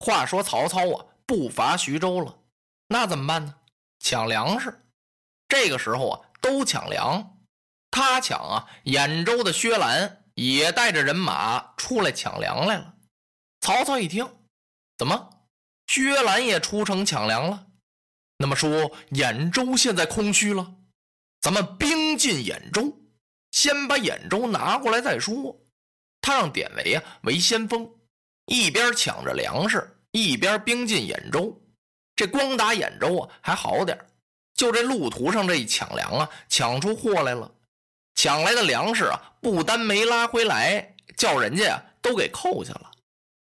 话说曹操啊，不伐徐州了，那怎么办呢？抢粮食。这个时候啊，都抢粮。他抢啊，兖州的薛兰也带着人马出来抢粮来了。曹操一听，怎么薛兰也出城抢粮了？那么说兖州现在空虚了，咱们兵进兖州，先把兖州拿过来再说。他让典韦啊为先锋。一边抢着粮食，一边兵进兖州。这光打兖州啊还好点就这路途上这一抢粮啊，抢出货来了。抢来的粮食啊，不单没拉回来，叫人家呀都给扣下了，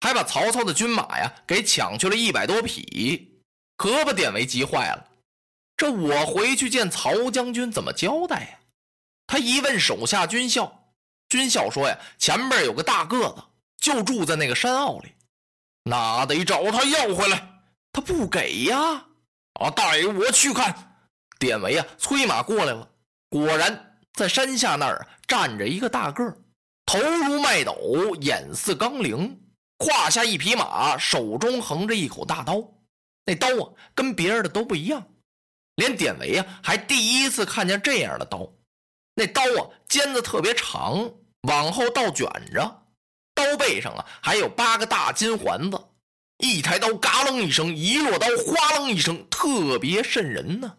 还把曹操的军马呀给抢去了一百多匹，可把典韦急坏了。这我回去见曹将军怎么交代呀？他一问手下军校，军校说呀，前边有个大个子。就住在那个山坳里，那得找他要回来。他不给呀！啊，带我去看。典韦啊，催马过来了。果然，在山下那儿站着一个大个儿，头如麦斗，眼似钢铃，胯下一匹马，手中横着一口大刀。那刀啊，跟别人的都不一样，连典韦啊，还第一次看见这样的刀。那刀啊，尖子特别长，往后倒卷着。刀背上啊，还有八个大金环子，一抬刀，嘎楞一声，一落刀，哗楞一声，特别瘆人呢。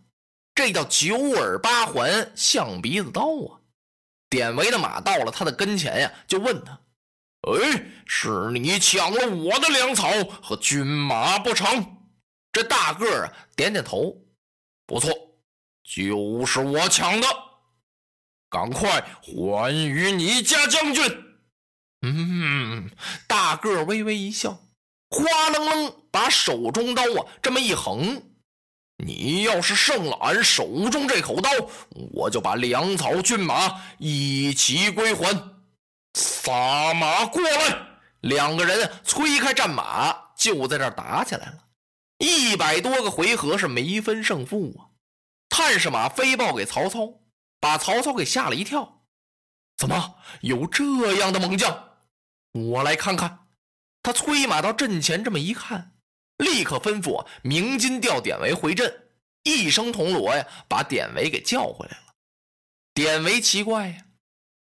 这叫九耳八环象鼻子刀啊！典韦的马到了他的跟前呀，就问他：“哎，是你抢了我的粮草和军马不成？”这大个儿啊，点点头：“不错，就是我抢的，赶快还与你家将军。”嗯，大个微微一笑，哗楞楞把手中刀啊这么一横，你要是胜了俺手中这口刀，我就把粮草骏马一起归还。撒马过来！两个人催开战马，就在这打起来了。一百多个回合是没分胜负啊！探视马飞报给曹操，把曹操给吓了一跳。怎么有这样的猛将？我来看看，他催马到阵前，这么一看，立刻吩咐鸣金调典韦回阵，一声铜锣呀，把典韦给叫回来了。典韦奇怪呀，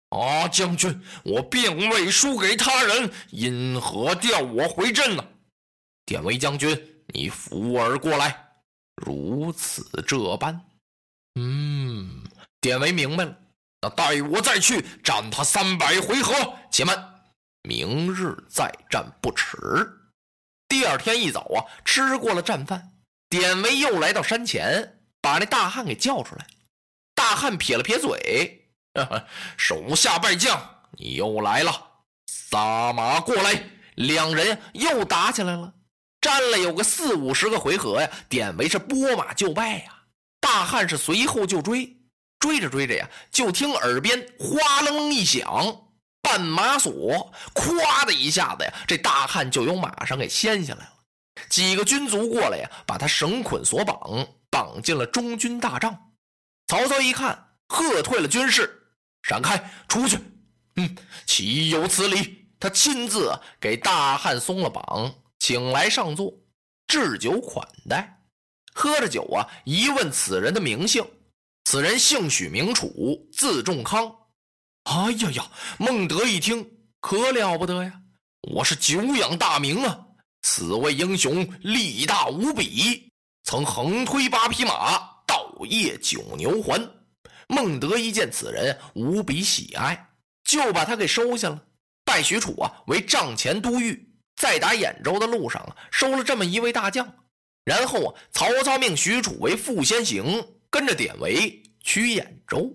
啊，将军，我并未输给他人，因何调我回阵呢？典韦将军，你扶儿过来，如此这般。嗯，典韦明白了，那待我再去战他三百回合。且慢。明日再战不迟。第二天一早啊，吃过了战饭，典韦又来到山前，把那大汉给叫出来。大汉撇了撇嘴：“手下败将，你又来了，撒马过来。”两人又打起来了，战了有个四五十个回合呀。典韦是拨马就败呀，大汉是随后就追，追着追着呀，就听耳边哗楞楞一响。绊马索，咵的一下子呀，这大汉就由马上给掀下来了。几个军卒过来呀，把他绳捆索绑，绑进了中军大帐。曹操一看，喝退了军士，闪开，出去。嗯，岂有此理！他亲自给大汉松了绑，请来上座，置酒款待。喝着酒啊，一问此人的名姓，此人姓许，名楚，字仲康。哎呀呀！孟德一听，可了不得呀！我是久仰大名啊！此位英雄力大无比，曾横推八匹马，倒夜九牛环。孟德一见此人，无比喜爱，就把他给收下了，拜许褚啊为帐前都尉。在打兖州的路上，收了这么一位大将。然后啊，曹操命许褚为副先行，跟着典韦去兖州。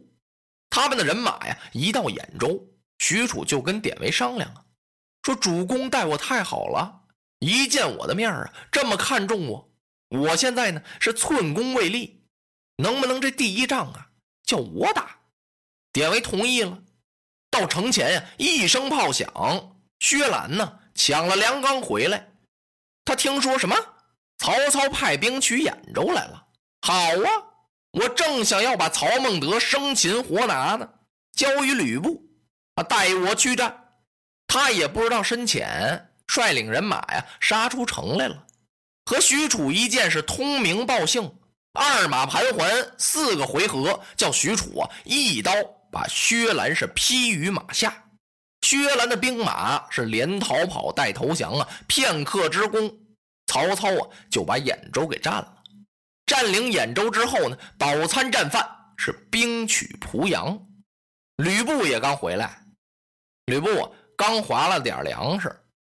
他们的人马呀，一到兖州，许褚就跟典韦商量啊，说主公待我太好了，一见我的面啊，这么看重我。我现在呢是寸功未立，能不能这第一仗啊叫我打？典韦同意了。到城前呀，一声炮响，薛兰呢抢了粮缸回来。他听说什么？曹操派兵取兖州来了。好啊，我正想要把曹孟德生擒活拿呢，交于吕布啊，带我去战。他也不知道深浅，率领人马呀杀出城来了。和许褚一见是通名报姓，二马盘桓，四个回合，叫许褚啊一刀把薛兰是劈于马下。薛兰的兵马是连逃跑带投降啊，片刻之功，曹操啊就把兖州给占了。占领兖州之后呢，饱餐战饭，是兵取濮阳。吕布也刚回来，吕布刚划了点粮食。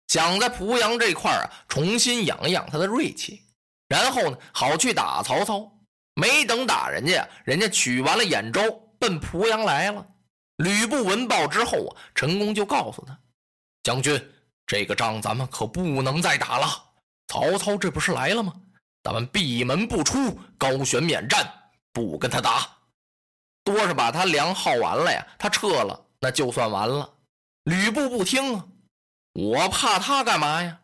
想在濮阳这块啊，重新养一养他的锐气，然后呢，好去打曹操。没等打人家，人家取完了兖州，奔濮阳来了。吕布闻报之后啊，陈宫就告诉他：“将军，这个仗咱们可不能再打了。曹操这不是来了吗？咱们闭门不出，高悬免战，不跟他打。多是把他粮耗完了呀，他撤了，那就算完了。”吕布不听啊。我怕他干嘛呀？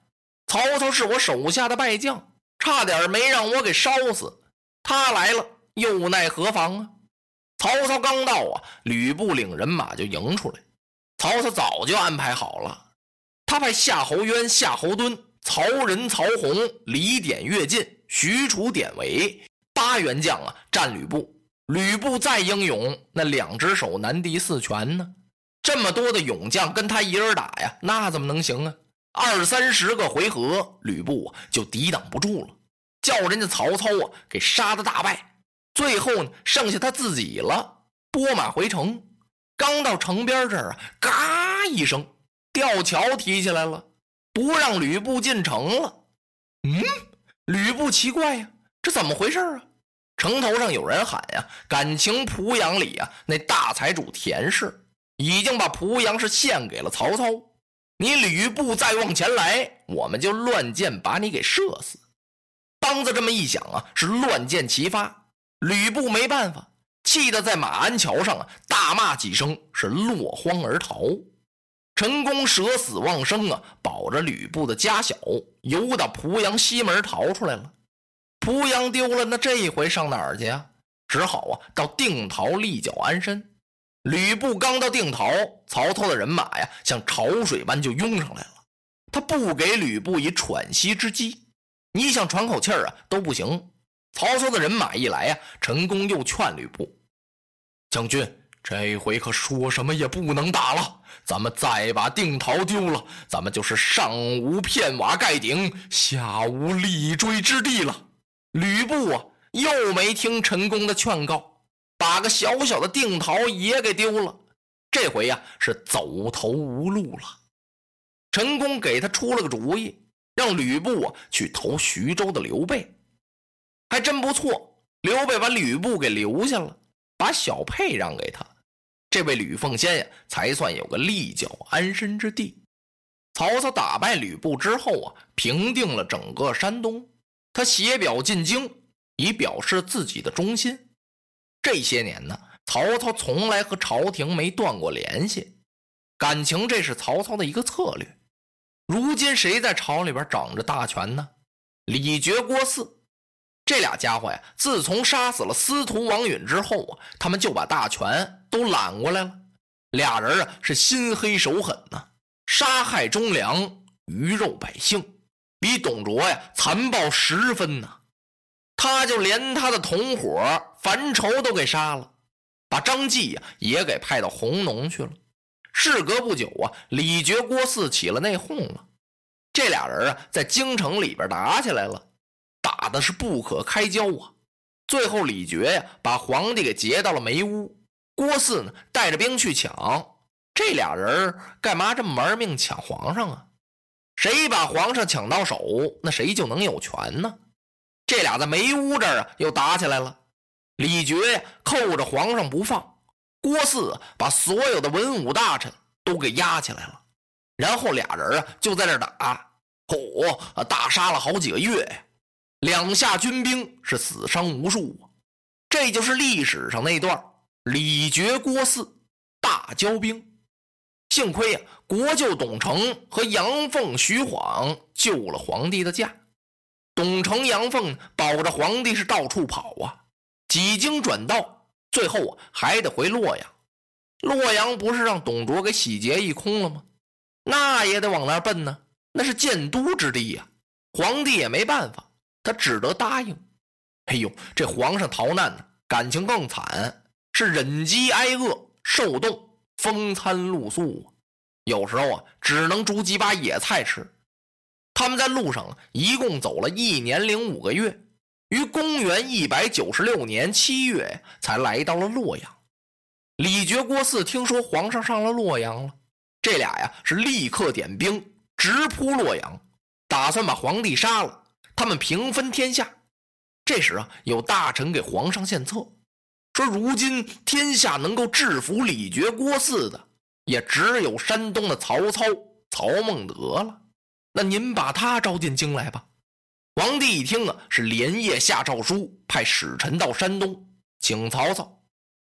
曹操是我手下的败将，差点没让我给烧死。他来了，又奈何妨啊？曹操刚到啊，吕布领人马就迎出来。曹操早就安排好了，他派夏侯渊、夏侯惇、曹仁、曹洪、李典、乐进、许褚、典韦八员将啊，战吕布。吕布再英勇，那两只手难敌四拳呢。这么多的勇将跟他一人打呀，那怎么能行啊？二三十个回合，吕布就抵挡不住了，叫人家曹操啊给杀的大败。最后呢，剩下他自己了，拨马回城。刚到城边这儿啊，嘎一声，吊桥提起来了，不让吕布进城了。嗯，吕布奇怪呀，这怎么回事啊？城头上有人喊呀，感情濮阳里啊那大财主田氏。已经把濮阳是献给了曹操，你吕布再往前来，我们就乱箭把你给射死。梆子这么一响啊，是乱箭齐发。吕布没办法，气得在马鞍桥上啊大骂几声，是落荒而逃。陈宫舍死忘生啊，保着吕布的家小，游到濮阳西门逃出来了。濮阳丢了，那这一回上哪儿去啊？只好啊到定陶立脚安身。吕布刚到定陶，曹操的人马呀，像潮水般就涌上来了。他不给吕布以喘息之机，你想喘口气儿啊都不行。曹操的人马一来呀，陈宫又劝吕布：“将军，这回可说什么也不能打了。咱们再把定陶丢了，咱们就是上无片瓦盖顶，下无立锥之地了。”吕布啊，又没听陈宫的劝告。把个小小的定陶也给丢了，这回呀是走投无路了。陈宫给他出了个主意，让吕布啊去投徐州的刘备，还真不错。刘备把吕布给留下了，把小沛让给他，这位吕奉先呀才算有个立脚安身之地。曹操打败吕布之后啊，平定了整个山东，他写表进京，以表示自己的忠心。这些年呢，曹操从来和朝廷没断过联系，感情这是曹操的一个策略。如今谁在朝里边掌着大权呢？李傕、郭汜这俩家伙呀，自从杀死了司徒王允之后啊，他们就把大权都揽过来了。俩人啊是心黑手狠呐，杀害忠良，鱼肉百姓，比董卓呀残暴十分呐。他就连他的同伙樊稠都给杀了，把张继呀也给派到弘农去了。事隔不久啊，李傕、郭汜起了内讧了，这俩人啊在京城里边打起来了，打的是不可开交啊。最后李傕呀把皇帝给劫到了梅屋，郭汜呢带着兵去抢。这俩人干嘛这么玩命抢皇上啊？谁把皇上抢到手，那谁就能有权呢？这俩在梅屋这儿啊又打起来了。李傕扣着皇上不放，郭汜把所有的文武大臣都给押起来了，然后俩人啊就在这打，嚯，大杀了好几个月呀，两下军兵是死伤无数啊。这就是历史上那段李傕郭汜大交兵。幸亏呀，国舅董承和杨凤、徐晃救了皇帝的驾。董承、杨凤保着皇帝是到处跑啊，几经转道，最后啊还得回洛阳。洛阳不是让董卓给洗劫一空了吗？那也得往那儿奔呢，那是建都之地呀。皇帝也没办法，他只得答应。哎呦，这皇上逃难呢，感情更惨，是忍饥挨饿，受冻。风餐露宿啊，有时候啊，只能煮几把野菜吃。他们在路上一共走了一年零五个月，于公元一百九十六年七月才来到了洛阳。李傕、郭汜听说皇上上了洛阳了，这俩呀是立刻点兵直扑洛阳，打算把皇帝杀了，他们平分天下。这时啊，有大臣给皇上献策。说：“如今天下能够制服李傕、郭汜的，也只有山东的曹操、曹孟德了。那您把他招进京来吧。”皇帝一听啊，是连夜下诏书，派使臣到山东请曹操。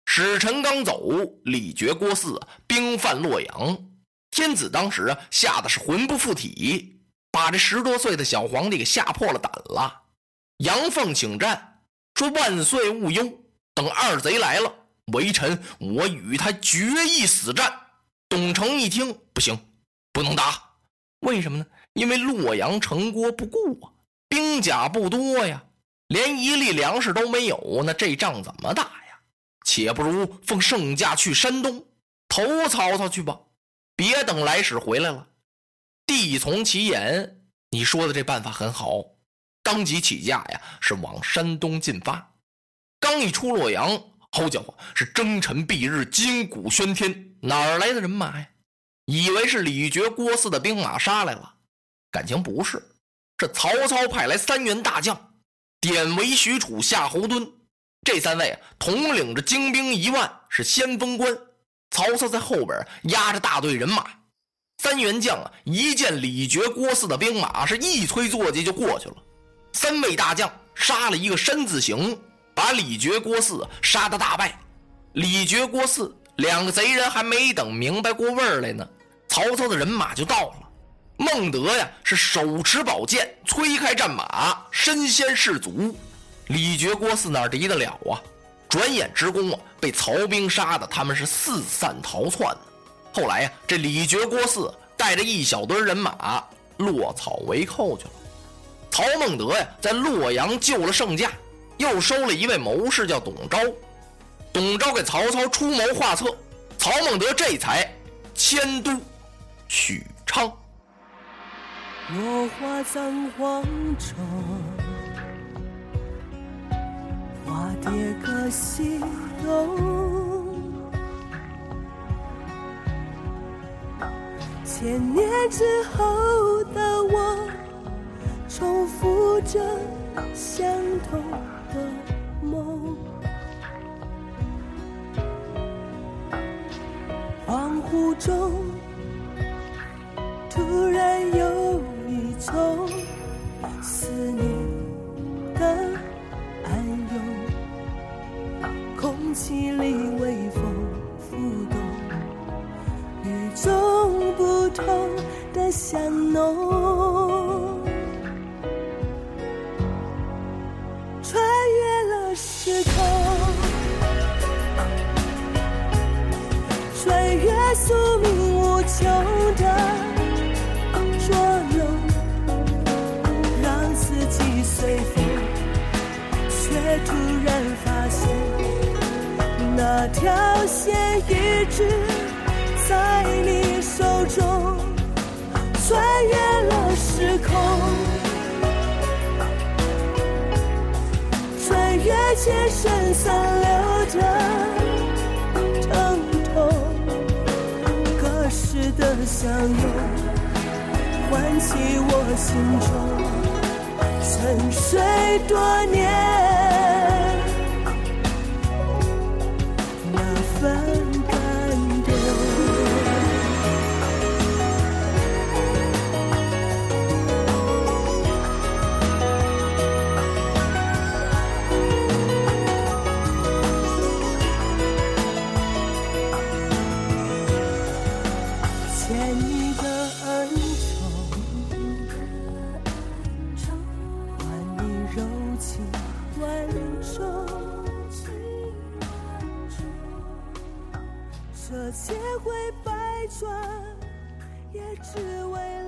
使臣刚走，李傕、郭汜兵犯洛阳。天子当时啊，吓得是魂不附体，把这十多岁的小皇帝给吓破了胆了。杨凤请战，说：“万岁勿忧。”等二贼来了，微臣我与他决一死战。董承一听，不行，不能打。为什么呢？因为洛阳城郭不顾啊，兵甲不多呀，连一粒粮食都没有。那这仗怎么打呀？且不如奉圣驾去山东投曹操去吧，别等来使回来了。帝从其言，你说的这办法很好，当即起驾呀，是往山东进发。刚一出洛阳，好家伙，是征尘蔽日，金鼓喧天，哪来的人马呀？以为是李傕、郭汜的兵马杀来了，感情不是，是曹操派来三员大将，典韦、许褚、夏侯惇，这三位，统领着精兵一万，是先锋官。曹操在后边压着大队人马，三员将啊，一见李傕、郭汜的兵马，是一催坐骑就过去了。三位大将杀了一个山字形。把李傕、郭汜杀得大败，李傕、郭汜两个贼人还没等明白过味儿来呢，曹操的人马就到了。孟德呀是手持宝剑，催开战马，身先士卒。李傕、郭汜哪敌得了啊？转眼之功啊，被曹兵杀的他们是四散逃窜。后来呀，这李傕、郭汜带着一小堆人马落草为寇去了。曹孟德呀，在洛阳救了圣驾。又收了一位谋士，叫董昭。董昭给曹操出谋划策，曹孟德这才迁都许昌。落花葬黄冢，花蝶各西东。千年之后的我，重复着相同。的梦，恍惚中那条线一直在你手中，穿越了时空。越界身散流的疼痛，隔世的相拥，唤起我心中沉睡多年，柔情万种。这千回百转，也只为